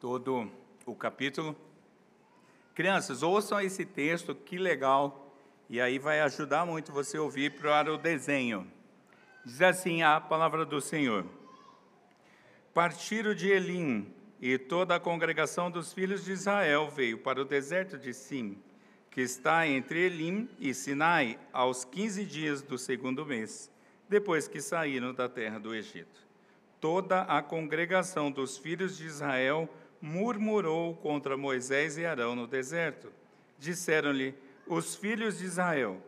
todo o capítulo. Crianças, ouçam esse texto, que legal, e aí vai ajudar muito você ouvir para o desenho. Diz assim a palavra do Senhor: Partiram de Elim, e toda a congregação dos filhos de Israel veio para o deserto de Sim, que está entre Elim e Sinai, aos quinze dias do segundo mês, depois que saíram da terra do Egito. Toda a congregação dos filhos de Israel murmurou contra Moisés e Arão no deserto. Disseram-lhe os filhos de Israel: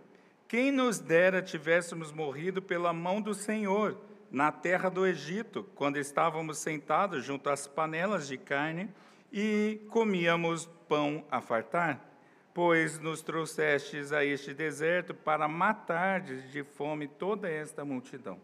Quem nos dera tivéssemos morrido pela mão do Senhor na terra do Egito, quando estávamos sentados junto às panelas de carne e comíamos pão a fartar? Pois nos trouxestes a este deserto para matar de fome toda esta multidão.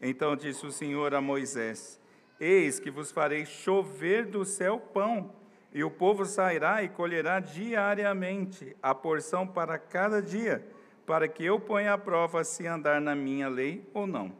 Então disse o Senhor a Moisés: Eis que vos farei chover do céu pão, e o povo sairá e colherá diariamente a porção para cada dia, para que eu ponha à prova se andar na minha lei ou não.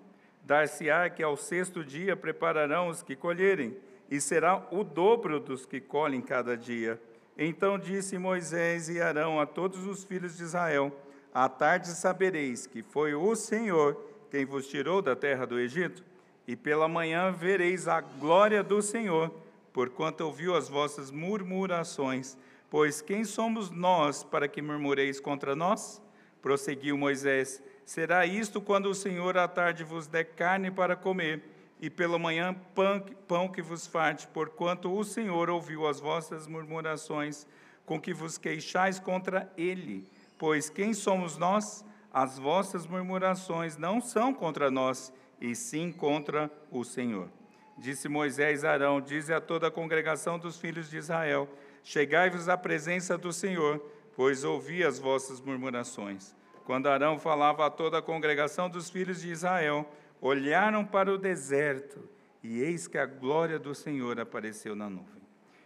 Dar-se-á que ao sexto dia prepararão os que colherem, e será o dobro dos que colhem cada dia. Então disse Moisés e Arão a todos os filhos de Israel: À tarde sabereis que foi o Senhor quem vos tirou da terra do Egito e pela manhã vereis a glória do Senhor, porquanto ouviu as vossas murmurações. Pois quem somos nós para que murmureis contra nós? Prosseguiu Moisés: Será isto quando o Senhor à tarde vos der carne para comer, e pela manhã pão, pão que vos farte, porquanto o Senhor ouviu as vossas murmurações, com que vos queixais contra ele. Pois quem somos nós? As vossas murmurações não são contra nós, e sim contra o Senhor. Disse Moisés a Arão: Dize a toda a congregação dos filhos de Israel: Chegai-vos à presença do Senhor, pois ouvi as vossas murmurações. Quando Arão falava a toda a congregação dos filhos de Israel, olharam para o deserto, e eis que a glória do Senhor apareceu na nuvem.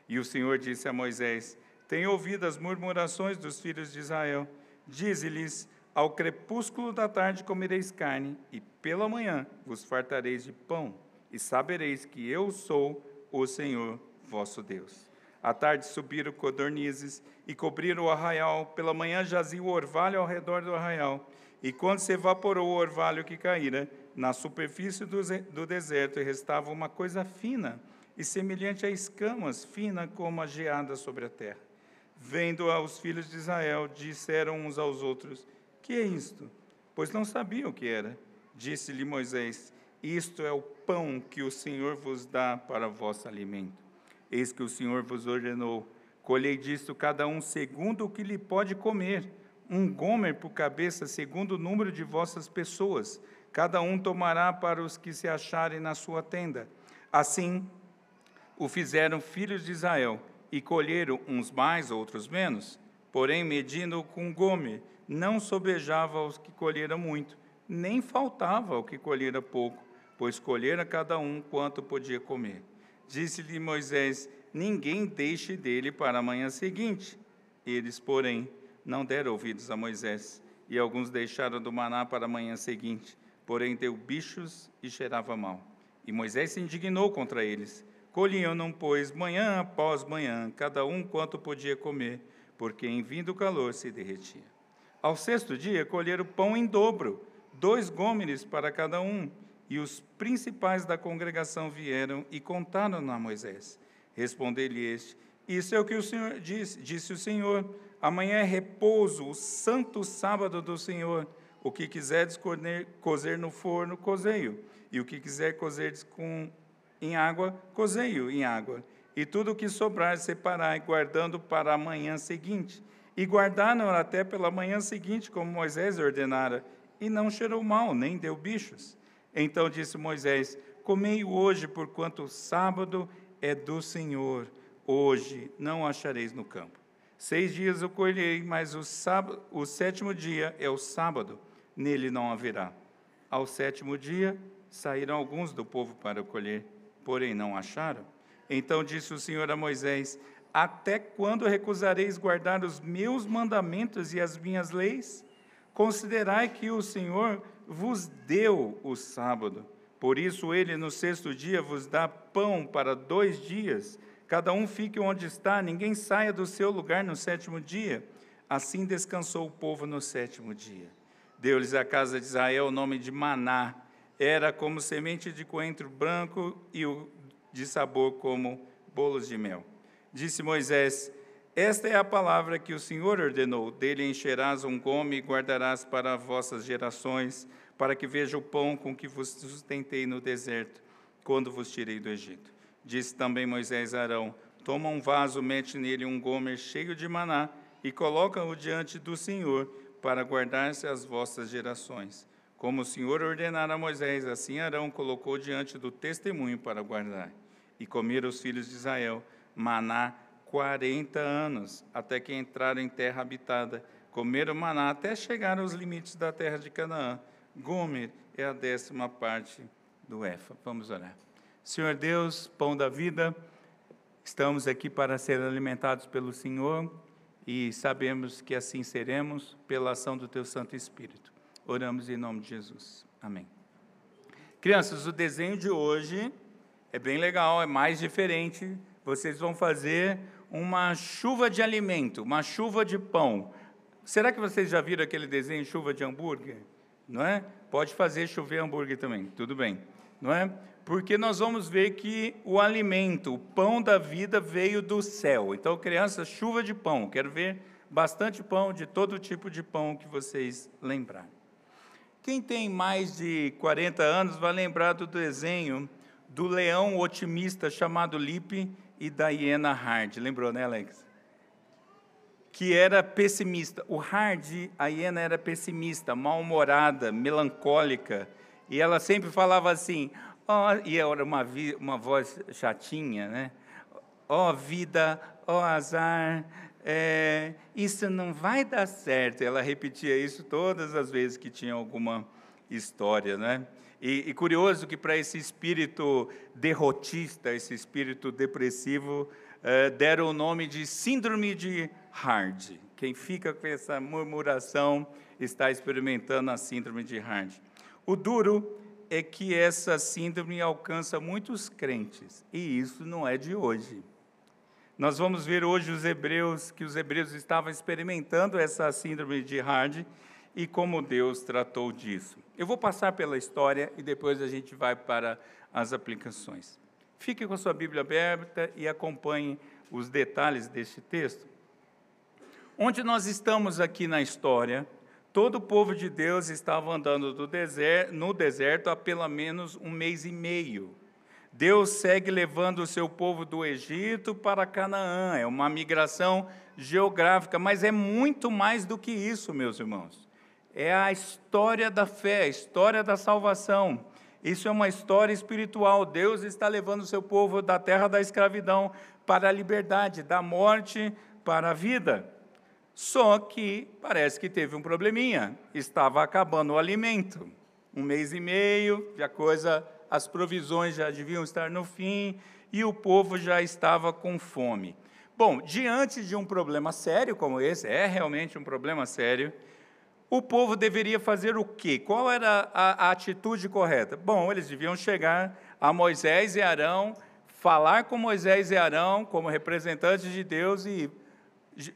E o Senhor disse a Moisés: Tenho ouvido as murmurações dos filhos de Israel. Dize-lhes: ao crepúsculo da tarde comereis carne, e pela manhã vos fartareis de pão, e sabereis que eu sou o Senhor vosso Deus. À tarde subiram codornizes e cobriram o arraial, pela manhã jazia o orvalho ao redor do arraial, e quando se evaporou o orvalho que caíra, na superfície do, do deserto restava uma coisa fina e semelhante a escamas, fina como a geada sobre a terra. Vendo os filhos de Israel, disseram uns aos outros: que é isto? Pois não sabiam o que era. Disse-lhe Moisés: Isto é o pão que o Senhor vos dá para vosso alimento. Eis que o Senhor vos ordenou: colhei disto cada um segundo o que lhe pode comer, um gomer por cabeça, segundo o número de vossas pessoas. Cada um tomará para os que se acharem na sua tenda. Assim o fizeram filhos de Israel, e colheram uns mais, outros menos. Porém, medindo com gomer, não sobejava aos que colheram muito, nem faltava ao que colhera pouco, pois colhera cada um quanto podia comer. Disse-lhe Moisés: Ninguém deixe dele para a manhã seguinte. Eles, porém, não deram ouvidos a Moisés, e alguns deixaram do maná para a manhã seguinte, porém deu bichos e cheirava mal. E Moisés se indignou contra eles. Colhiam-no, pois, manhã após manhã, cada um quanto podia comer, porque em vindo o calor se derretia. Ao sexto dia, colheram pão em dobro, dois gômeres para cada um. E os principais da congregação vieram e contaram a Moisés. Respondeu-lhe este: Isso é o que o Senhor disse, disse o Senhor. Amanhã é repouso, o santo sábado do Senhor. O que quiseres cozer no forno, cozeio. E o que quiser cozer com, em água, cozeio em água. E tudo o que sobrar, separai, guardando para a manhã seguinte e guardaram até pela manhã seguinte, como Moisés ordenara, e não cheirou mal, nem deu bichos. Então disse Moisés: Comei hoje, porquanto o sábado é do Senhor. Hoje não achareis no campo. Seis dias eu colhei, mas o, sábado, o sétimo dia é o sábado, nele não haverá. Ao sétimo dia saíram alguns do povo para colher, porém não acharam. Então disse o Senhor a Moisés: até quando recusareis guardar os meus mandamentos e as minhas leis? Considerai que o Senhor vos deu o sábado. Por isso, ele no sexto dia vos dá pão para dois dias. Cada um fique onde está, ninguém saia do seu lugar no sétimo dia. Assim descansou o povo no sétimo dia. Deu-lhes a casa de Israel o nome de Maná. Era como semente de coentro branco e de sabor como bolos de mel. Disse Moisés: Esta é a palavra que o Senhor ordenou: dele encherás um gome e guardarás para vossas gerações, para que veja o pão com que vos sustentei no deserto, quando vos tirei do Egito. Disse também Moisés a Arão: Toma um vaso, mete nele um gomer cheio de maná e coloca-o diante do Senhor, para guardar-se as vossas gerações. Como o Senhor ordenara a Moisés, assim Arão colocou diante do testemunho para guardar. E comeram os filhos de Israel maná quarenta anos, até que entraram em terra habitada. Comeram maná até chegar aos limites da terra de Canaã. Gomer é a décima parte do Efa. Vamos orar. Senhor Deus, pão da vida, estamos aqui para ser alimentados pelo Senhor e sabemos que assim seremos pela ação do Teu Santo Espírito. Oramos em nome de Jesus. Amém. Crianças, o desenho de hoje é bem legal, é mais diferente. Vocês vão fazer uma chuva de alimento, uma chuva de pão. Será que vocês já viram aquele desenho chuva de hambúrguer? Não é? Pode fazer chover hambúrguer também, tudo bem, não é? Porque nós vamos ver que o alimento, o pão da vida veio do céu. Então, crianças, chuva de pão. Quero ver bastante pão, de todo tipo de pão que vocês lembrarem. Quem tem mais de 40 anos vai lembrar do desenho do leão otimista chamado Lipe e da hiena Hard. Lembrou, né, Alex? Que era pessimista. O Hard, a hiena era pessimista, mal-humorada, melancólica. E ela sempre falava assim, oh, e era uma, uma voz chatinha, né? Ó oh, vida, ó oh, azar, é, isso não vai dar certo. Ela repetia isso todas as vezes que tinha alguma história, né? E, e curioso que para esse espírito derrotista, esse espírito depressivo, é, deram o nome de síndrome de Hard. Quem fica com essa murmuração está experimentando a síndrome de Hard. O duro é que essa síndrome alcança muitos crentes, e isso não é de hoje. Nós vamos ver hoje os hebreus, que os hebreus estavam experimentando essa síndrome de Hard e como Deus tratou disso. Eu vou passar pela história e depois a gente vai para as aplicações. Fique com a sua Bíblia aberta e acompanhe os detalhes deste texto. Onde nós estamos aqui na história, todo o povo de Deus estava andando deserto, no deserto há pelo menos um mês e meio. Deus segue levando o seu povo do Egito para Canaã. É uma migração geográfica, mas é muito mais do que isso, meus irmãos. É a história da fé, a história da salvação. Isso é uma história espiritual. Deus está levando o seu povo da terra da escravidão para a liberdade, da morte para a vida. Só que parece que teve um probleminha. Estava acabando o alimento. Um mês e meio, a coisa as provisões já deviam estar no fim e o povo já estava com fome. Bom, diante de um problema sério como esse, é realmente um problema sério, o povo deveria fazer o quê? Qual era a, a atitude correta? Bom, eles deviam chegar a Moisés e Arão, falar com Moisés e Arão como representantes de Deus e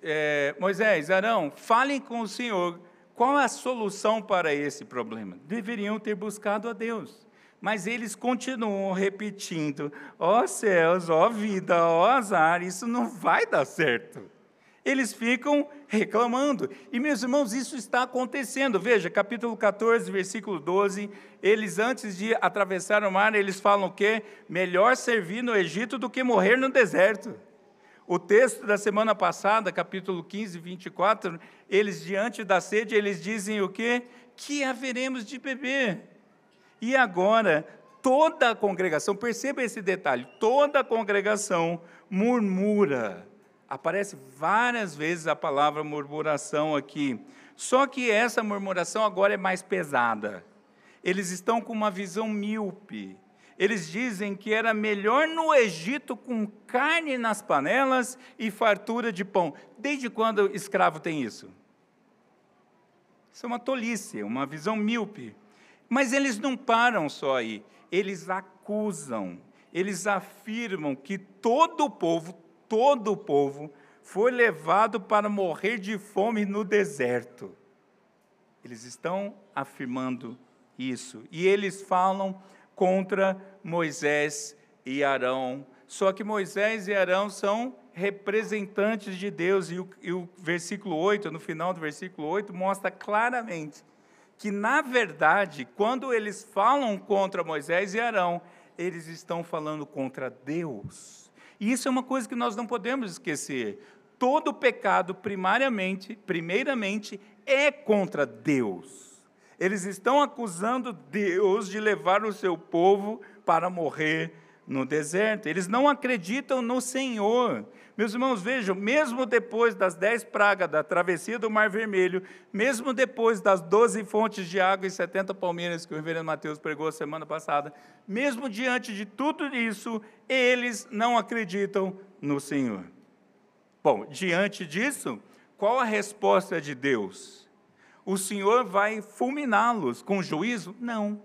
é, Moisés, Arão, falem com o Senhor. Qual a solução para esse problema? Deveriam ter buscado a Deus. Mas eles continuam repetindo: ó oh, céus, ó oh, vida, ó oh, azar, isso não vai dar certo. Eles ficam reclamando. E, meus irmãos, isso está acontecendo. Veja, capítulo 14, versículo 12. Eles, antes de atravessar o mar, eles falam o quê? Melhor servir no Egito do que morrer no deserto. O texto da semana passada, capítulo 15, 24, eles, diante da sede, eles dizem o quê? Que haveremos de beber. E agora, toda a congregação, perceba esse detalhe, toda a congregação murmura. Aparece várias vezes a palavra murmuração aqui. Só que essa murmuração agora é mais pesada. Eles estão com uma visão míope. Eles dizem que era melhor no Egito com carne nas panelas e fartura de pão. Desde quando escravo tem isso? Isso é uma tolice, uma visão míope. Mas eles não param só aí, eles acusam. eles afirmam que todo o povo, todo o povo, foi levado para morrer de fome no deserto. Eles estão afirmando isso. E eles falam contra Moisés e Arão. Só que Moisés e Arão são representantes de Deus, e o, e o versículo 8, no final do versículo 8, mostra claramente que, na verdade, quando eles falam contra Moisés e Arão, eles estão falando contra Deus. E isso é uma coisa que nós não podemos esquecer. Todo pecado, primariamente, primeiramente, é contra Deus. Eles estão acusando Deus de levar o seu povo para morrer no deserto. Eles não acreditam no Senhor. Meus irmãos, vejam, mesmo depois das dez pragas da travessia do Mar Vermelho, mesmo depois das doze fontes de água e setenta palmeiras que o reverendo Mateus pregou semana passada, mesmo diante de tudo isso, eles não acreditam no Senhor. Bom, diante disso, qual a resposta de Deus? O Senhor vai fulminá-los com juízo? Não.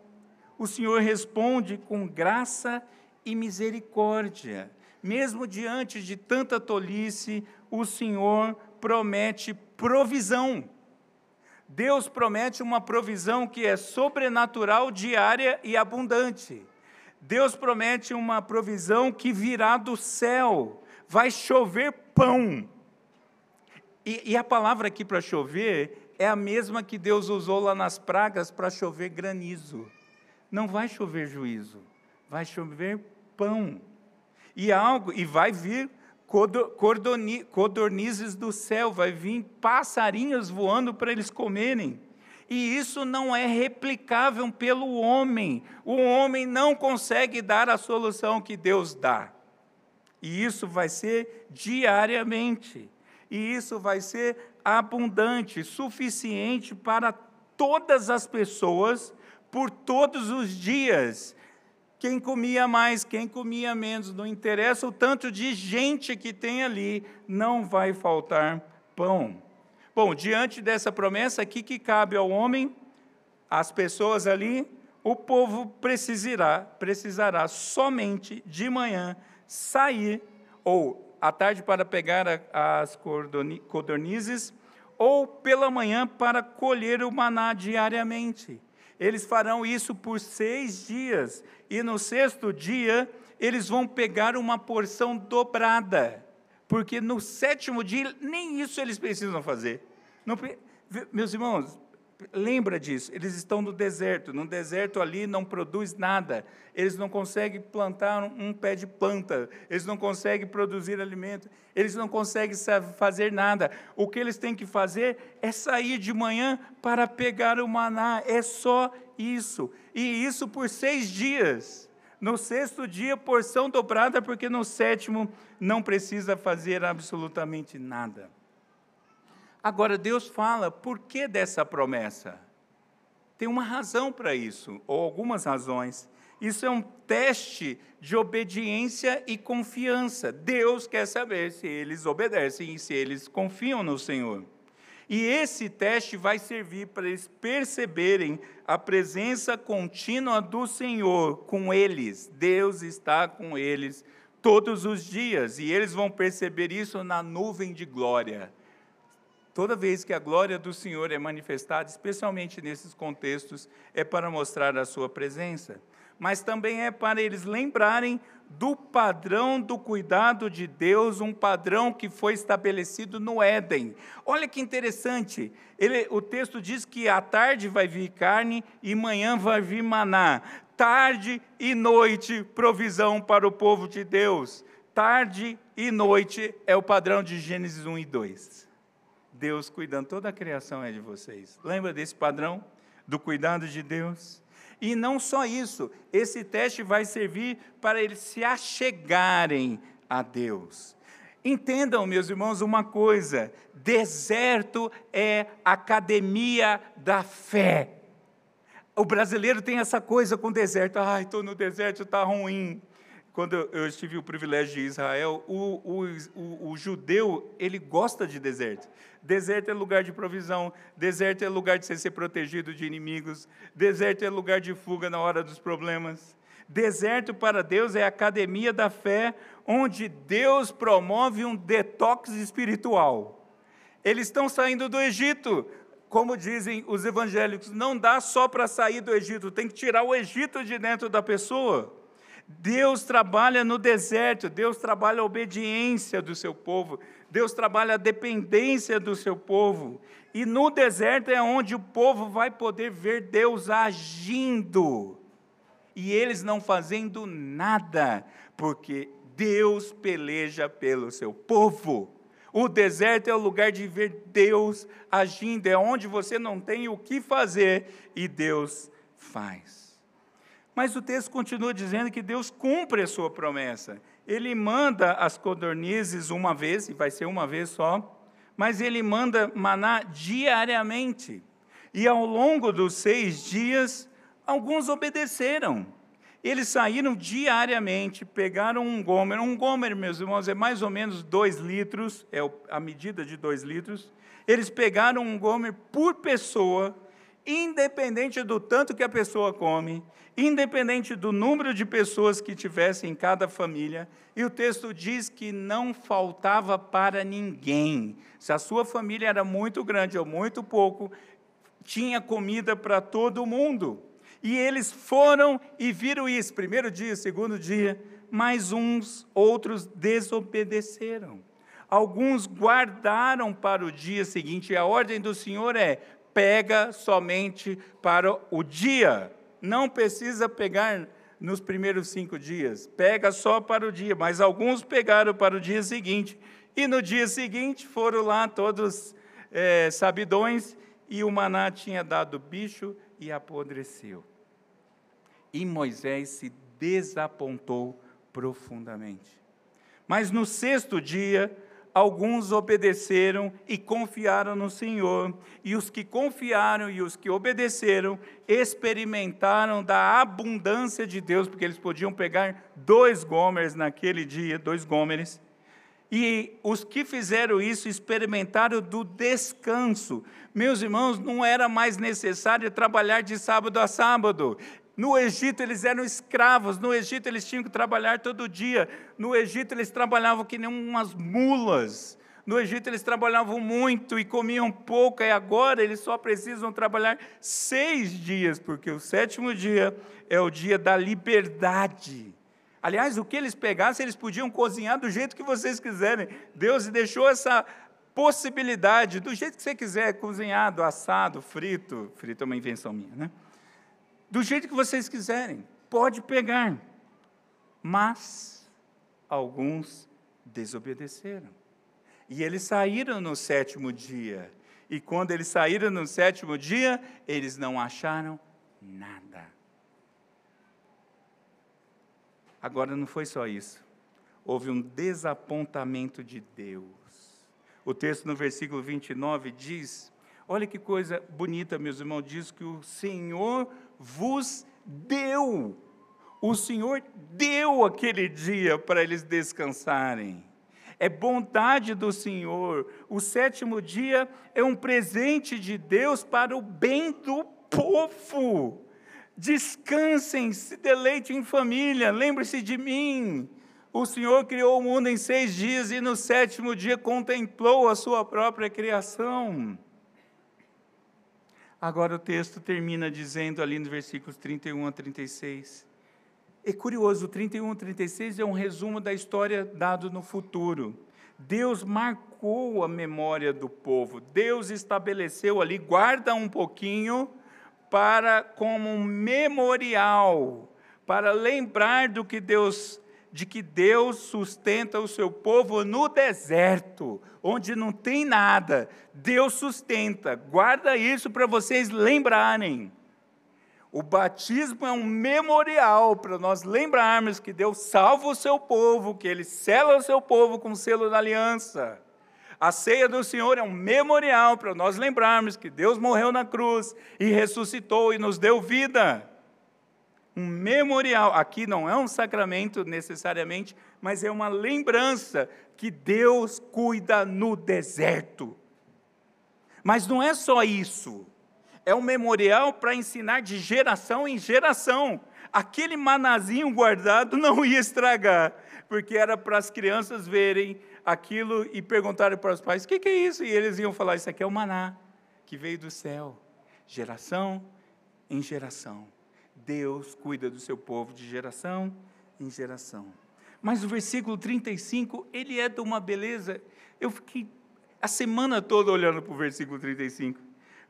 O Senhor responde com graça e misericórdia mesmo diante de tanta tolice, o Senhor promete provisão. Deus promete uma provisão que é sobrenatural, diária e abundante. Deus promete uma provisão que virá do céu, vai chover pão. E, e a palavra aqui para chover é a mesma que Deus usou lá nas pragas para chover granizo. Não vai chover juízo, vai chover pão e algo e vai vir codornizes do céu, vai vir passarinhos voando para eles comerem. E isso não é replicável pelo homem. O homem não consegue dar a solução que Deus dá. E isso vai ser diariamente. E isso vai ser abundante, suficiente para todas as pessoas por todos os dias quem comia mais, quem comia menos, não interessa o tanto de gente que tem ali, não vai faltar pão. Bom, diante dessa promessa, aqui que cabe ao homem, às pessoas ali, o povo precisará, precisará somente de manhã sair, ou à tarde para pegar as codornizes, ou pela manhã para colher o maná diariamente. Eles farão isso por seis dias, e no sexto dia eles vão pegar uma porção dobrada, porque no sétimo dia nem isso eles precisam fazer. Não, meus irmãos, lembra disso, eles estão no deserto, no deserto ali não produz nada, eles não conseguem plantar um, pé de planta, eles não conseguem produzir alimento, eles não conseguem fazer nada. O que eles têm que fazer é sair de manhã para pegar o maná, é só isso, e isso por seis dias. No sexto dia, porção dobrada, porque no sétimo não precisa fazer absolutamente nada. Agora, Deus fala, por que dessa promessa? Tem uma razão para isso, ou algumas razões. Isso é um teste de obediência e confiança. Deus quer saber se eles obedecem e se eles confiam no Senhor. E esse teste vai servir para eles perceberem a presença contínua do Senhor com eles. Deus está com eles todos os dias e eles vão perceber isso na nuvem de glória. Toda vez que a glória do Senhor é manifestada, especialmente nesses contextos, é para mostrar a sua presença, mas também é para eles lembrarem do padrão do cuidado de Deus, um padrão que foi estabelecido no Éden. Olha que interessante, ele, o texto diz que à tarde vai vir carne e manhã vai vir maná. Tarde e noite, provisão para o povo de Deus. Tarde e noite é o padrão de Gênesis 1 e 2. Deus cuidando, toda a criação é de vocês. Lembra desse padrão do cuidado de Deus? E não só isso, esse teste vai servir para eles se achegarem a Deus. Entendam, meus irmãos, uma coisa: deserto é academia da fé. O brasileiro tem essa coisa com deserto. Ai, estou no deserto, está ruim quando eu tive o privilégio de Israel, o, o, o, o, judeu, ele gosta de deserto. Deserto é lugar de provisão, deserto é lugar de você ser protegido de inimigos, deserto é lugar de fuga na hora dos problemas, Deserto para Deus é a academia da fé, onde Deus promove um detox espiritual. Eles estão saindo do Egito, como dizem os evangélicos, não dá só para sair do Egito, tem que tirar o Egito de dentro da pessoa. Deus trabalha no deserto, Deus trabalha a obediência do seu povo, Deus trabalha a dependência do seu povo. E no deserto é onde o povo vai poder ver Deus agindo. E eles não fazendo nada, porque Deus peleja pelo seu povo. O deserto é o lugar de ver Deus agindo, é onde você não tem o que fazer e Deus faz. Mas o texto continua dizendo que Deus cumpre a sua promessa. Ele manda as codornizes uma vez, e vai ser uma vez só, mas ele manda maná diariamente. E ao longo dos seis dias, alguns obedeceram. Eles saíram diariamente, pegaram um gomer. Um gomer, meus irmãos, é mais ou menos dois litros, é a medida de dois litros. Eles pegaram um gomer por pessoa, independente do tanto que a pessoa come, independente do número de pessoas que tivesse em cada família, e o texto diz que não faltava para ninguém. Se a sua família era muito grande ou muito pouco, tinha comida para todo mundo. E eles foram e viram isso, primeiro dia, segundo dia, mas uns outros desobedeceram. Alguns guardaram para o dia seguinte, e a ordem do Senhor é: pega somente para o dia. Não precisa pegar nos primeiros cinco dias, pega só para o dia. Mas alguns pegaram para o dia seguinte. E no dia seguinte foram lá todos é, sabidões, e o maná tinha dado bicho e apodreceu. E Moisés se desapontou profundamente. Mas no sexto dia, alguns obedeceram e confiaram no Senhor, e os que confiaram e os que obedeceram experimentaram da abundância de Deus, porque eles podiam pegar dois gomers naquele dia, dois gômeres, e os que fizeram isso experimentaram do descanso. Meus irmãos, não era mais necessário trabalhar de sábado a sábado. No Egito eles eram escravos, no Egito eles tinham que trabalhar todo dia, no Egito eles trabalhavam que nem umas mulas, no Egito eles trabalhavam muito e comiam pouco, e agora eles só precisam trabalhar seis dias, porque o sétimo dia é o dia da liberdade. Aliás, o que eles pegassem, eles podiam cozinhar do jeito que vocês quiserem. Deus deixou essa possibilidade, do jeito que você quiser, cozinhado, assado, frito. Frito é uma invenção minha, né? Do jeito que vocês quiserem, pode pegar. Mas alguns desobedeceram. E eles saíram no sétimo dia. E quando eles saíram no sétimo dia, eles não acharam nada. Agora não foi só isso. Houve um desapontamento de Deus. O texto no versículo 29 diz: Olha que coisa bonita, meus irmãos, diz que o Senhor vos deu. O Senhor deu aquele dia para eles descansarem. É bondade do Senhor. O sétimo dia é um presente de Deus para o bem do povo. Descansem, se deleitem em família, lembre-se de mim. O Senhor criou o mundo em seis dias e no sétimo dia contemplou a sua própria criação. Agora o texto termina dizendo ali nos versículos 31 a 36. É curioso, o 31 a 36 é um resumo da história dado no futuro. Deus marcou a memória do povo. Deus estabeleceu ali, guarda um pouquinho para como um memorial, para lembrar do que Deus de que Deus sustenta o seu povo no deserto, onde não tem nada. Deus sustenta. Guarda isso para vocês lembrarem. O batismo é um memorial para nós lembrarmos que Deus salva o seu povo, que Ele sela o seu povo com o selo da aliança. A ceia do Senhor é um memorial para nós lembrarmos que Deus morreu na cruz e ressuscitou e nos deu vida um memorial. Aqui não é um sacramento necessariamente, mas é uma lembrança que Deus cuida no deserto. Mas não é só isso. é um memorial para ensinar de geração em geração. Aquele manazinho guardado não ia estragar, porque era para as crianças verem aquilo e perguntarem para os pais: o que, que é isso? E eles iam falar: isso aqui é o maná que veio do céu, geração em geração. Deus cuida do seu povo de geração em geração. Mas o versículo 35, ele é de uma beleza. Eu fiquei a semana toda olhando para o versículo 35,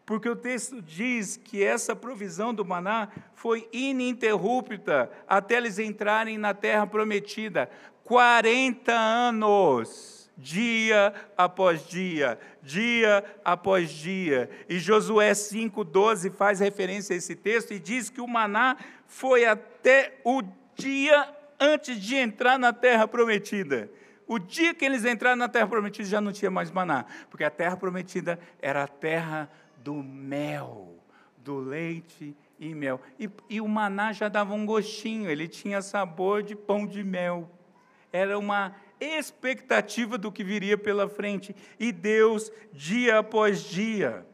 porque o texto diz que essa provisão do maná foi ininterrupta até eles entrarem na terra prometida 40 anos, dia após dia, dia após dia. E Josué 5,12 faz referência a esse texto e diz que o maná foi até o dia antes de entrar na terra prometida. O dia que eles entraram na terra prometida já não tinha mais maná, porque a terra prometida era a terra do mel, do leite e mel. E, e o maná já dava um gostinho, ele tinha sabor de pão de mel. Era uma expectativa do que viria pela frente. E Deus, dia após dia,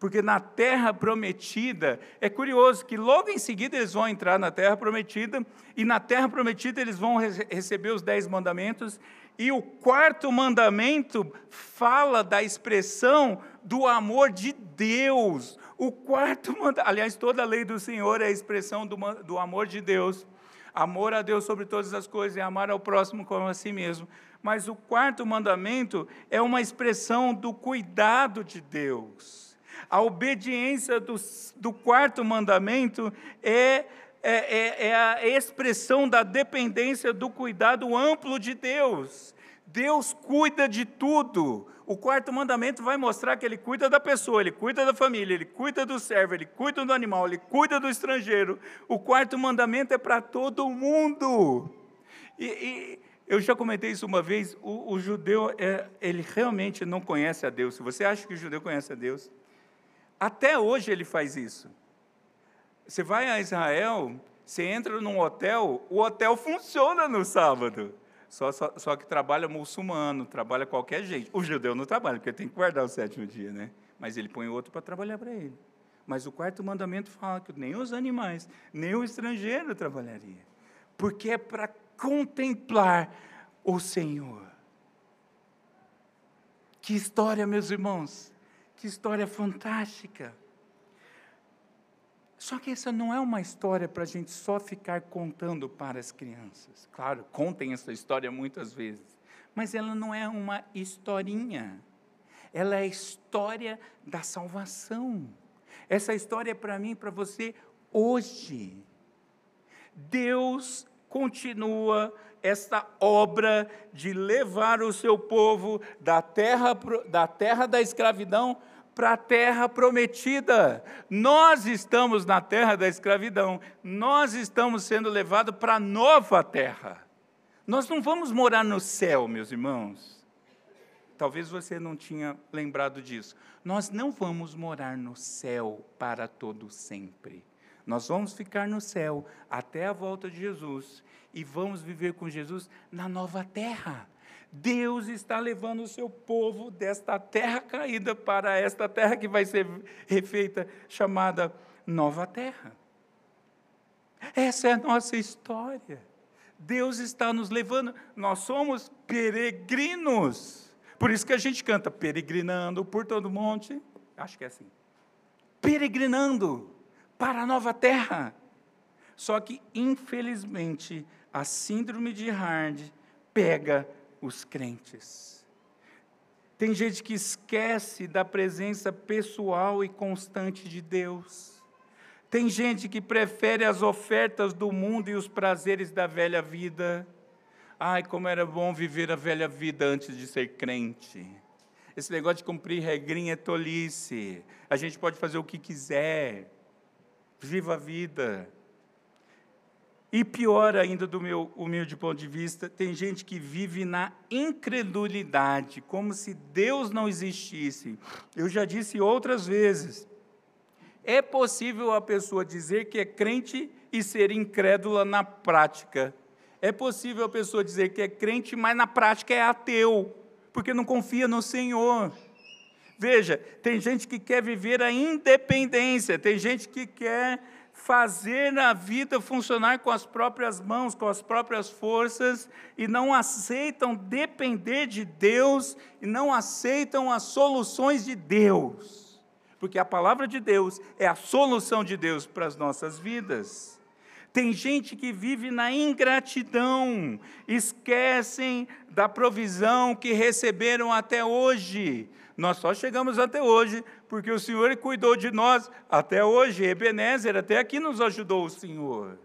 porque na terra prometida, é curioso que logo em seguida eles vão entrar na terra prometida, e na terra prometida eles vão receber os dez mandamentos, e o quarto mandamento fala da expressão do amor de Deus. O quarto mandamento, aliás, toda a lei do Senhor é a expressão do, do amor de Deus. Amor a Deus sobre todas as coisas e amar ao próximo como a si mesmo. Mas o quarto mandamento é uma expressão do cuidado de Deus. A obediência do, do quarto mandamento é, é, é, é a expressão da dependência do cuidado amplo de Deus. Deus cuida de tudo. O quarto mandamento vai mostrar que ele cuida da pessoa, ele cuida da família, ele cuida do servo, ele cuida do animal, ele cuida do estrangeiro. O quarto mandamento é para todo mundo. E, e, eu já comentei isso uma vez: o, o judeu, é, ele realmente não conhece a Deus. Se você acha que o judeu conhece a Deus, até hoje ele faz isso. Você vai a Israel, você entra num hotel, o hotel funciona no sábado. Só, só, só que trabalha muçulmano, trabalha qualquer gente. O judeu não trabalha, porque tem que guardar o sétimo dia, né? Mas ele põe outro para trabalhar para ele. Mas o quarto mandamento fala que nem os animais, nem o estrangeiro trabalharia. Porque é para contemplar o Senhor. Que história, meus irmãos. Que história fantástica! Só que essa não é uma história para a gente só ficar contando para as crianças. Claro, contem essa história muitas vezes, mas ela não é uma historinha. Ela é a história da salvação. Essa história é para mim para você hoje. Deus continua esta obra de levar o seu povo da terra da, terra da escravidão para a terra prometida. Nós estamos na terra da escravidão, nós estamos sendo levados para a nova terra. Nós não vamos morar no céu, meus irmãos. Talvez você não tinha lembrado disso. Nós não vamos morar no céu para todo sempre. Nós vamos ficar no céu até a volta de Jesus e vamos viver com Jesus na nova terra. Deus está levando o seu povo desta terra caída para esta terra que vai ser refeita, chamada Nova Terra. Essa é a nossa história. Deus está nos levando, nós somos peregrinos. Por isso que a gente canta peregrinando por todo o monte. Acho que é assim. Peregrinando para a nova terra. Só que, infelizmente, a síndrome de Hard pega os crentes. Tem gente que esquece da presença pessoal e constante de Deus. Tem gente que prefere as ofertas do mundo e os prazeres da velha vida. Ai, como era bom viver a velha vida antes de ser crente. Esse negócio de cumprir regrinha é tolice. A gente pode fazer o que quiser. Viva a vida. E pior ainda, do meu humilde ponto de vista, tem gente que vive na incredulidade, como se Deus não existisse. Eu já disse outras vezes: é possível a pessoa dizer que é crente e ser incrédula na prática. É possível a pessoa dizer que é crente, mas na prática é ateu, porque não confia no Senhor. Veja, tem gente que quer viver a independência, tem gente que quer fazer a vida funcionar com as próprias mãos, com as próprias forças, e não aceitam depender de Deus, e não aceitam as soluções de Deus. Porque a palavra de Deus é a solução de Deus para as nossas vidas. Tem gente que vive na ingratidão, esquecem da provisão que receberam até hoje. Nós só chegamos até hoje porque o Senhor cuidou de nós até hoje. Ebenezer, até aqui nos ajudou o Senhor.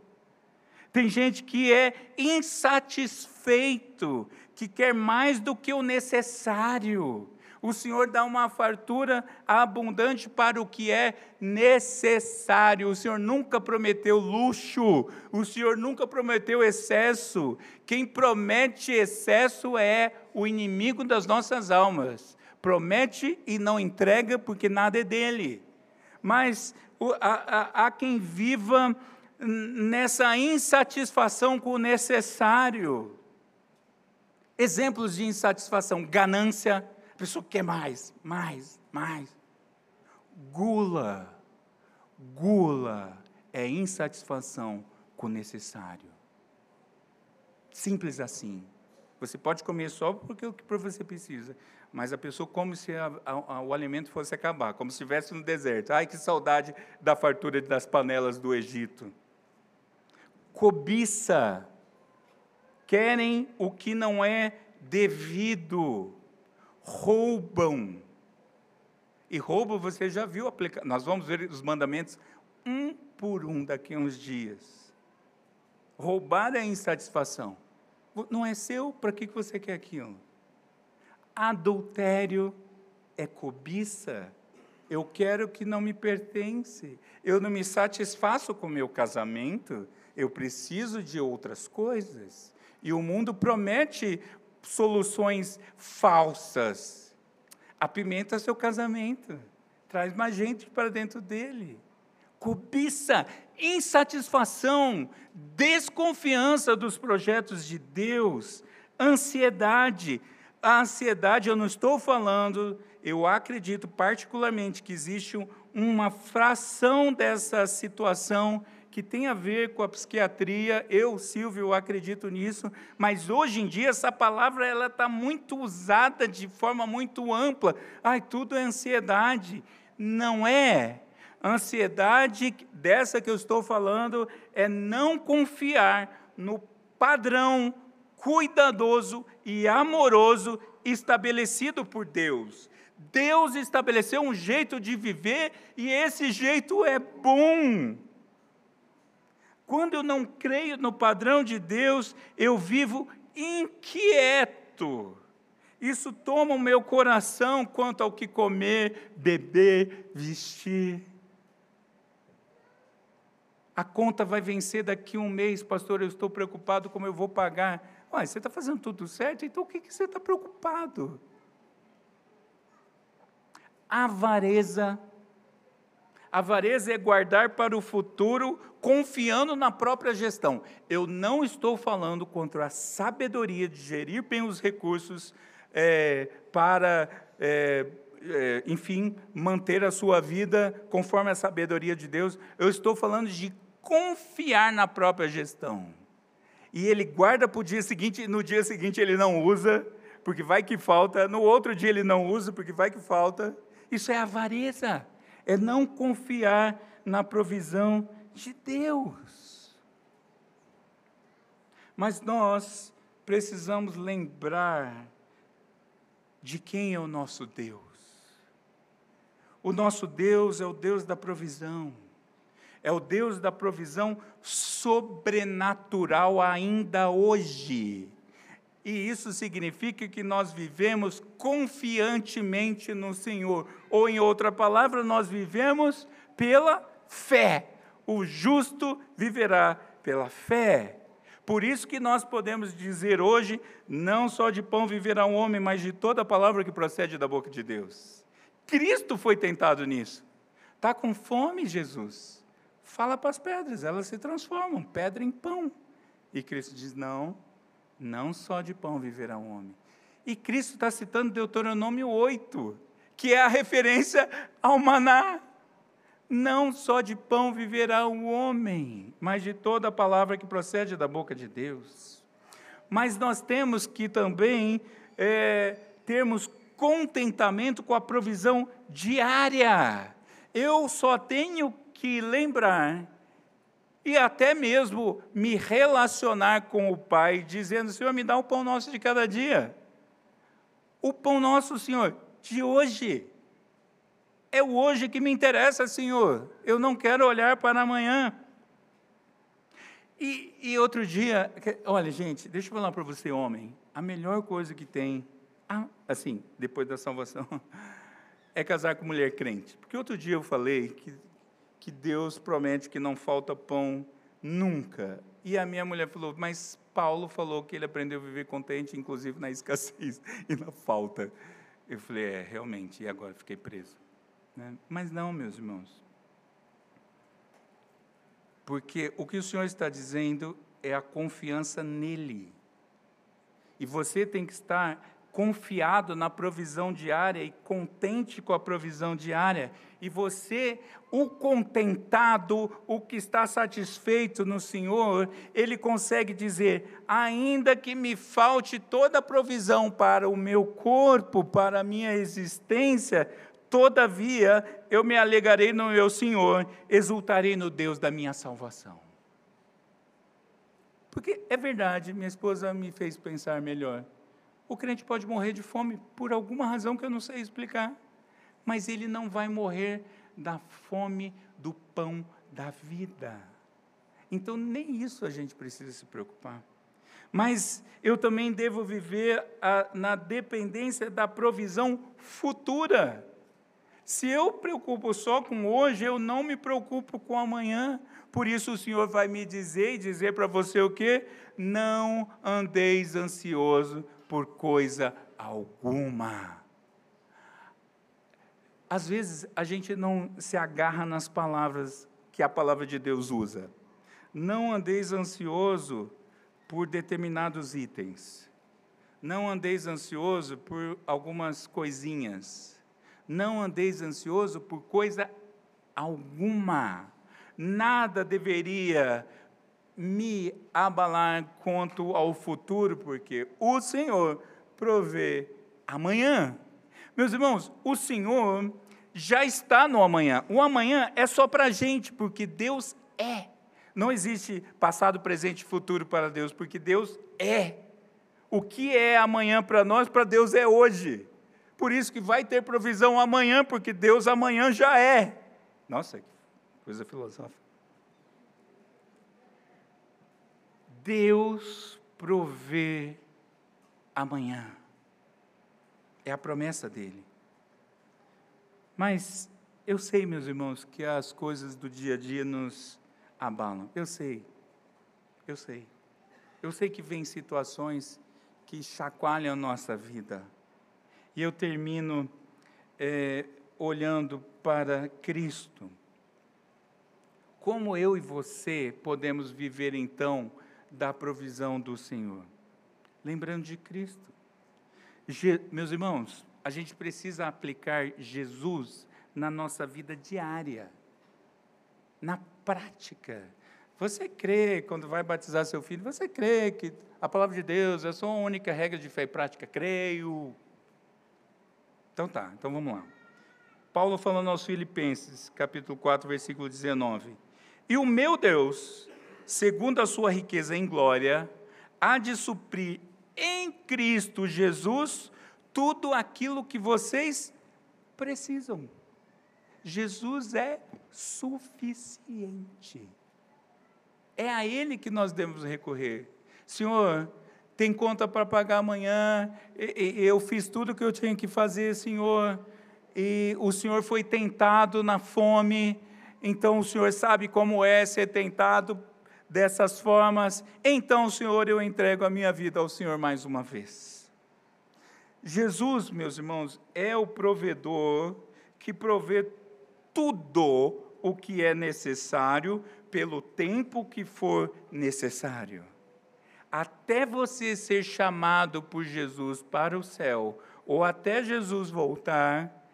Tem gente que é insatisfeito, que quer mais do que o necessário o Senhor dá uma fartura abundante para o que é necessário. O Senhor nunca prometeu luxo, o Senhor nunca prometeu excesso. Quem promete excesso é o inimigo das nossas almas. Promete e não entrega porque nada é dele. Mas há, quem viva nessa insatisfação com o necessário. Exemplos de insatisfação: ganância, a pessoa quer mais, mais, mais. Gula. Gula é insatisfação com o necessário. Simples assim. Você pode comer só porque o que você precisa, mas a pessoa come se a, a, o alimento fosse acabar, como se estivesse no deserto. Ai, que saudade da fartura das panelas do Egito. Cobiça. Querem o que não é devido roubam. E roubo você já viu aplicar. Nós vamos ver os mandamentos um por um daqui a uns dias. Roubar é insatisfação. Não é seu, para que você quer aquilo? Adultério é cobiça. Eu quero que não me pertence. Eu não me satisfaço com o meu casamento. Eu preciso de outras coisas. E o mundo promete soluções falsas. Apimenta seu casamento, traz mais gente para dentro dele. Cobiça, insatisfação, desconfiança dos projetos de Deus, ansiedade. A ansiedade, eu não estou falando, eu acredito particularmente que existe uma fração dessa situação que tem a ver com a psiquiatria. Eu, Silvio, acredito nisso, mas hoje em dia essa palavra ela está muito usada de forma muito ampla. Ai, tudo é ansiedade. Não é. Ansiedade dessa que eu estou falando é não confiar no padrão cuidadoso e amoroso estabelecido por Deus. Deus estabeleceu um jeito de viver e esse jeito é bom. Quando eu não creio no padrão de Deus, eu vivo inquieto. Isso toma o meu coração quanto ao que comer, beber, vestir. A conta vai vencer daqui a um mês, pastor. Eu estou preocupado como eu vou pagar. Ué, você está fazendo tudo certo, então o que, que você está preocupado? Avareza Avareza é guardar para o futuro confiando na própria gestão. Eu não estou falando contra a sabedoria de gerir bem os recursos é, para, é, é, enfim, manter a sua vida conforme a sabedoria de Deus. Eu estou falando de confiar na própria gestão. E ele guarda para o dia seguinte, no dia seguinte ele não usa, porque vai que falta, no outro dia ele não usa, porque vai que falta. Isso é avareza é não confiar na provisão de Deus. Mas nós precisamos lembrar de quem é o nosso Deus. O nosso Deus é o Deus da provisão. É o Deus da provisão sobrenatural ainda hoje. E isso significa que nós vivemos confiantemente no Senhor. Ou, em outra palavra, nós vivemos pela fé. O justo viverá pela fé. Por isso que nós podemos dizer hoje: não só de pão viverá um homem, mas de toda a palavra que procede da boca de Deus. Cristo foi tentado nisso. Está com fome, Jesus? Fala para as pedras, elas se transformam, pedra em pão. E Cristo diz: não, não só de pão viverá um homem. E Cristo está citando Deuteronômio 8, que é a referência ao maná. Não só de pão viverá o homem, mas de toda a palavra que procede da boca de Deus. Mas nós temos que também é, termos contentamento com a provisão diária. Eu só tenho que lembrar e até mesmo me relacionar com o Pai, dizendo: Senhor, me dá o pão nosso de cada dia. O pão nosso, Senhor, de hoje. É o hoje que me interessa, Senhor. Eu não quero olhar para amanhã. E, e outro dia, olha, gente, deixa eu falar para você, homem. A melhor coisa que tem, assim, depois da salvação, é casar com mulher crente. Porque outro dia eu falei que, que Deus promete que não falta pão nunca. E a minha mulher falou, mas Paulo falou que ele aprendeu a viver contente, inclusive na escassez e na falta. Eu falei, é, realmente, e agora fiquei preso. Né? Mas não, meus irmãos. Porque o que o Senhor está dizendo é a confiança nele. E você tem que estar confiado na provisão diária e contente com a provisão diária. E você, o contentado, o que está satisfeito no Senhor, ele consegue dizer: ainda que me falte toda a provisão para o meu corpo, para a minha existência, todavia eu me alegarei no meu Senhor, exultarei no Deus da minha salvação. Porque é verdade, minha esposa me fez pensar melhor. O crente pode morrer de fome por alguma razão que eu não sei explicar, mas ele não vai morrer da fome do pão da vida. Então, nem isso a gente precisa se preocupar. Mas eu também devo viver a, na dependência da provisão futura. Se eu preocupo só com hoje, eu não me preocupo com amanhã. Por isso o Senhor vai me dizer e dizer para você o quê? Não andeis ansioso por coisa alguma. Às vezes a gente não se agarra nas palavras que a palavra de Deus usa. Não andeis ansioso por determinados itens. Não andeis ansioso por algumas coisinhas. Não andeis ansioso por coisa alguma. Nada deveria me abalar quanto ao futuro, porque o Senhor provê amanhã. Meus irmãos, o Senhor já está no amanhã. O amanhã é só para a gente, porque Deus é. Não existe passado, presente e futuro para Deus, porque Deus é. O que é amanhã para nós, para Deus é hoje. Por isso que vai ter provisão amanhã, porque Deus amanhã já é. Nossa, que coisa filosófica. Deus provê amanhã. É a promessa dele. Mas eu sei, meus irmãos, que as coisas do dia a dia nos abalam. Eu sei. Eu sei. Eu sei que vem situações que chacoalham a nossa vida. E eu termino é, olhando para Cristo. Como eu e você podemos viver então da provisão do Senhor. Lembrando de Cristo. Je, meus irmãos, a gente precisa aplicar Jesus na nossa vida diária, na prática. Você crê, quando vai batizar seu filho, você crê que a palavra de Deus é a sua única regra de fé e prática? Creio. Então tá, então vamos lá. Paulo falando aos Filipenses, capítulo 4, versículo 19. E o meu Deus segundo a sua riqueza em glória, há de suprir em Cristo Jesus tudo aquilo que vocês precisam. Jesus é suficiente. É a Ele que nós devemos recorrer. Senhor, tem conta para pagar amanhã, eu fiz tudo o que eu tinha que fazer, Senhor, e o Senhor foi tentado na fome, então o Senhor sabe como é ser tentado dessas formas, então, Senhor, eu entrego a minha vida ao Senhor mais uma vez. Jesus, meus irmãos, é o provedor que provê tudo o que é necessário pelo tempo que for necessário. Até você ser chamado por Jesus para o céu, ou até Jesus voltar,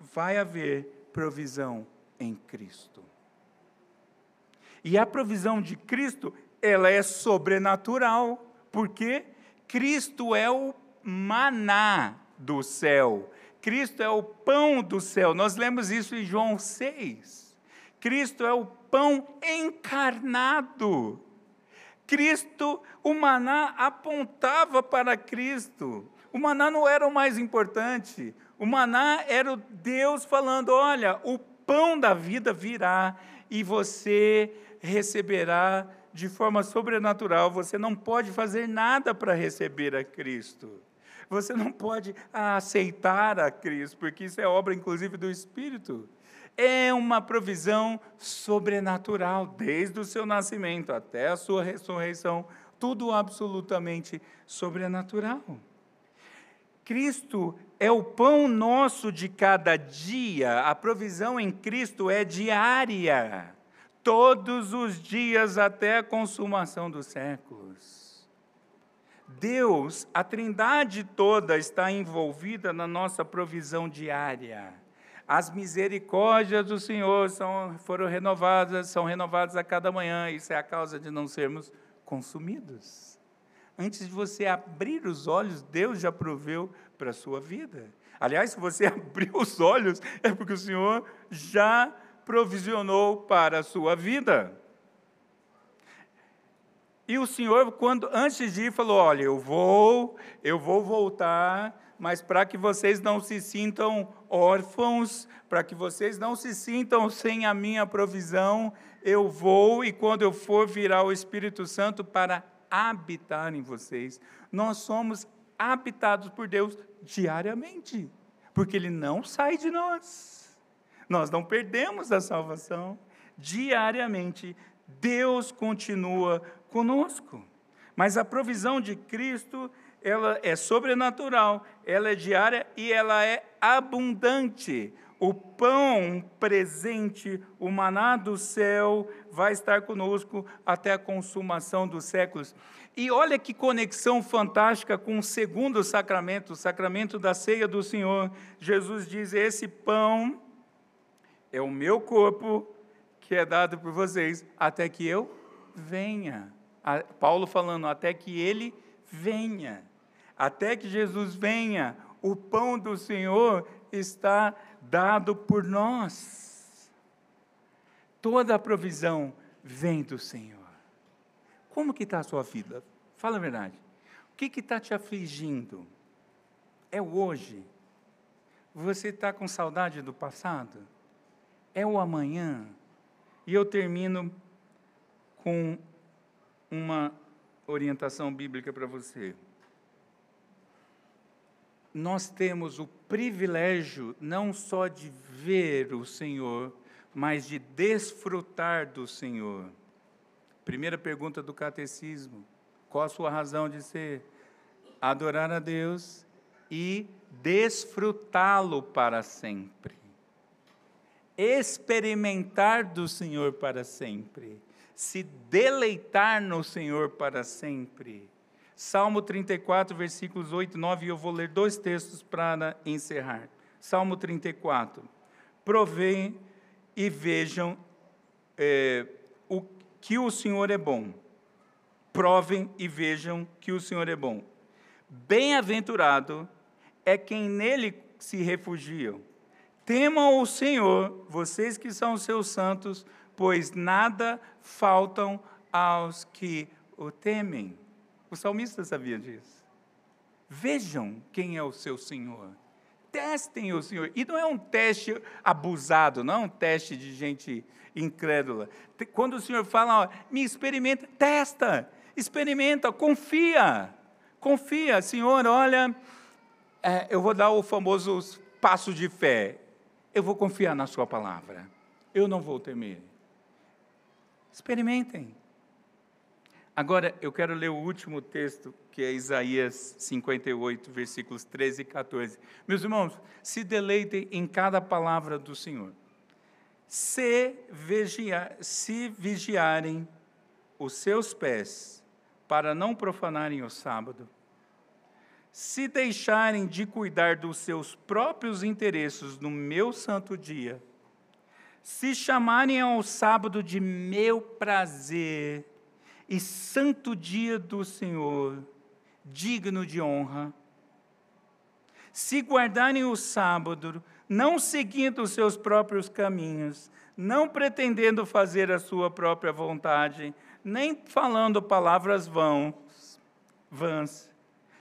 vai haver provisão em Cristo. E a provisão de Cristo, ela é sobrenatural, porque Cristo é o maná do céu. Cristo é o pão do céu. Nós lemos isso em João 6. Cristo é o pão encarnado. Cristo, o maná apontava para Cristo. O maná não era o mais importante. O maná era o Deus falando: olha, o pão da vida virá e você receberá de forma sobrenatural. Você não pode fazer nada para receber a Cristo. Você não pode aceitar a Cristo, porque isso é obra, inclusive, do Espírito. É uma provisão sobrenatural, desde o seu nascimento até a sua ressurreição, tudo absolutamente sobrenatural. Cristo é o pão nosso de cada dia, a provisão em Cristo é diária, todos os dias até a consumação dos séculos. Deus, a Trindade toda está envolvida na nossa provisão diária. As misericórdias do Senhor são, foram renovadas, são renovadas a cada manhã, isso é a causa de não sermos consumidos. Antes de você abrir os olhos, Deus já proveu para a sua vida. Aliás, se você abrir os olhos, é porque o Senhor já provisionou para a sua vida. E o Senhor, quando antes de ir, falou: Olha, eu vou, eu vou voltar, mas para que vocês não se sintam órfãos, para que vocês não se sintam sem a minha provisão, eu vou e quando eu for virar o Espírito Santo para habitar em vocês. Nós somos habitados por Deus diariamente, porque Ele não sai de nós. Nós não perdemos a salvação. Diariamente, Deus continua conosco. Mas a provisão de Cristo, ela é sobrenatural, ela é diária e ela é abundante. O pão presente, o maná do céu, vai estar conosco até a consumação dos séculos. E olha que conexão fantástica com o segundo sacramento, o sacramento da ceia do Senhor. Jesus diz: Esse pão é o meu corpo que é dado por vocês, até que eu venha. Paulo falando, até que ele venha. Até que Jesus venha, o pão do Senhor está dado por nós. Toda a provisão vem do Senhor. Como que está a sua vida? Fala a verdade. O que está te afligindo? É o hoje? Você está com saudade do passado? É o amanhã? E eu termino com uma orientação bíblica para você nós temos o privilégio não só de ver o Senhor, mas de desfrutar do Senhor. Primeira pergunta do catecismo: qual a sua razão de ser? Adorar a Deus e desfrutá-lo para sempre. Experimentar do Senhor para sempre. Se deleitar no Senhor para sempre Salmo 34, versículos 8 e 9, e eu vou ler dois textos para encerrar. Salmo 34. Provém e vejam é, o que o Senhor é bom. Provem e vejam que o Senhor é bom. Bem-aventurado é quem nele se refugiam. Temam o Senhor, vocês que são seus santos, pois nada faltam aos que o temem. O salmista sabia disso. Vejam quem é o seu Senhor. Testem o Senhor. E não é um teste abusado, não é um teste de gente incrédula. Quando o Senhor fala, ó, me experimenta, testa, experimenta, confia. Confia, Senhor, olha, é, eu vou dar o famoso passo de fé. Eu vou confiar na Sua palavra. Eu não vou temer. Experimentem. Agora, eu quero ler o último texto, que é Isaías 58, versículos 13 e 14. Meus irmãos, se deleitem em cada palavra do Senhor. Se, se vigiarem os seus pés, para não profanarem o sábado, se deixarem de cuidar dos seus próprios interesses no meu santo dia, se chamarem ao sábado de meu prazer e santo dia do Senhor, digno de honra, se guardarem o sábado, não seguindo os seus próprios caminhos, não pretendendo fazer a sua própria vontade, nem falando palavras vãs, vãs.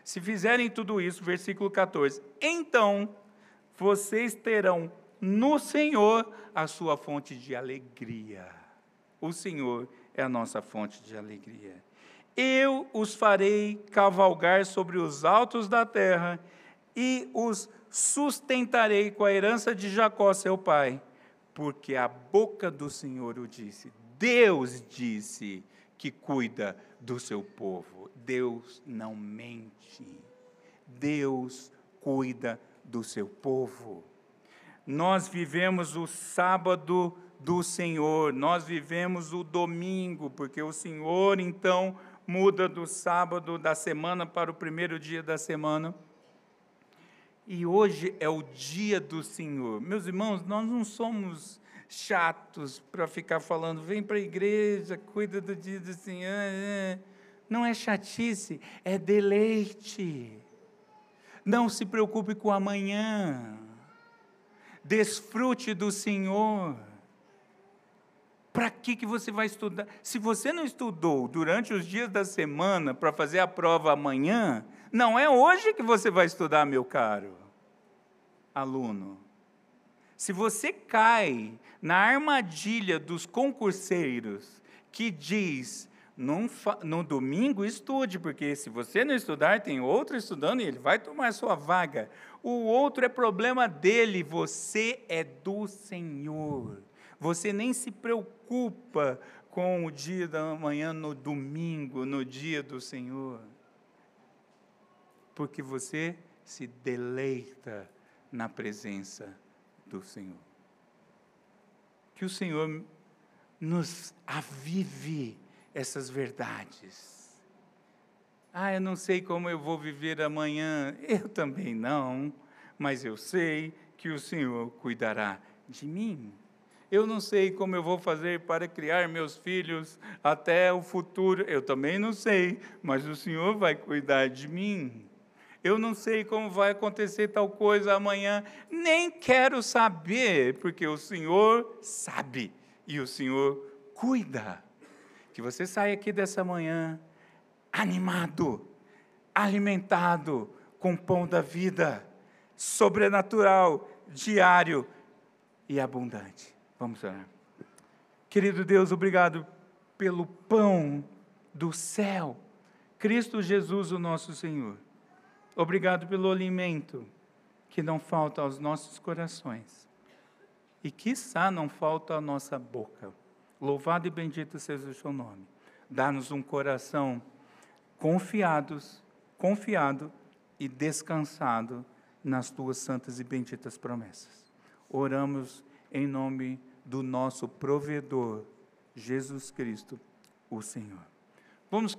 Se fizerem tudo isso, versículo 14, então vocês terão no Senhor a sua fonte de alegria. O Senhor é a nossa fonte de alegria. Eu os farei cavalgar sobre os altos da terra e os sustentarei com a herança de Jacó, seu pai, porque a boca do Senhor o disse. Deus disse que cuida do seu povo. Deus não mente. Deus cuida do seu povo. Nós vivemos o sábado do Senhor, nós vivemos o domingo, porque o Senhor então muda do sábado da semana para o primeiro dia da semana. E hoje é o dia do Senhor. Meus irmãos, nós não somos chatos para ficar falando, vem para a igreja, cuida do dia do Senhor. Não é chatice, é deleite. Não se preocupe com amanhã. Desfrute do Senhor. Para que, que você vai estudar? Se você não estudou durante os dias da semana para fazer a prova amanhã, não é hoje que você vai estudar, meu caro aluno. Se você cai na armadilha dos concurseiros que diz no, no domingo estude, porque se você não estudar, tem outro estudando e ele vai tomar a sua vaga. O outro é problema dele, você é do Senhor. Você nem se preocupa com o dia da manhã no domingo, no dia do Senhor. Porque você se deleita na presença do Senhor. Que o Senhor nos avive essas verdades. Ah, eu não sei como eu vou viver amanhã. Eu também não, mas eu sei que o Senhor cuidará de mim. Eu não sei como eu vou fazer para criar meus filhos até o futuro. Eu também não sei, mas o Senhor vai cuidar de mim. Eu não sei como vai acontecer tal coisa amanhã, nem quero saber, porque o Senhor sabe e o Senhor cuida. Que você saia aqui dessa manhã animado, alimentado com o pão da vida, sobrenatural, diário e abundante. Vamos orar. Querido Deus, obrigado pelo pão do céu, Cristo Jesus, o nosso Senhor. Obrigado pelo alimento que não falta aos nossos corações e, quiçá, não falta à nossa boca. Louvado e bendito seja o seu nome. Dá-nos um coração confiados, confiado e descansado nas tuas santas e benditas promessas. Oramos em nome do nosso provedor, Jesus Cristo, o Senhor. Vamos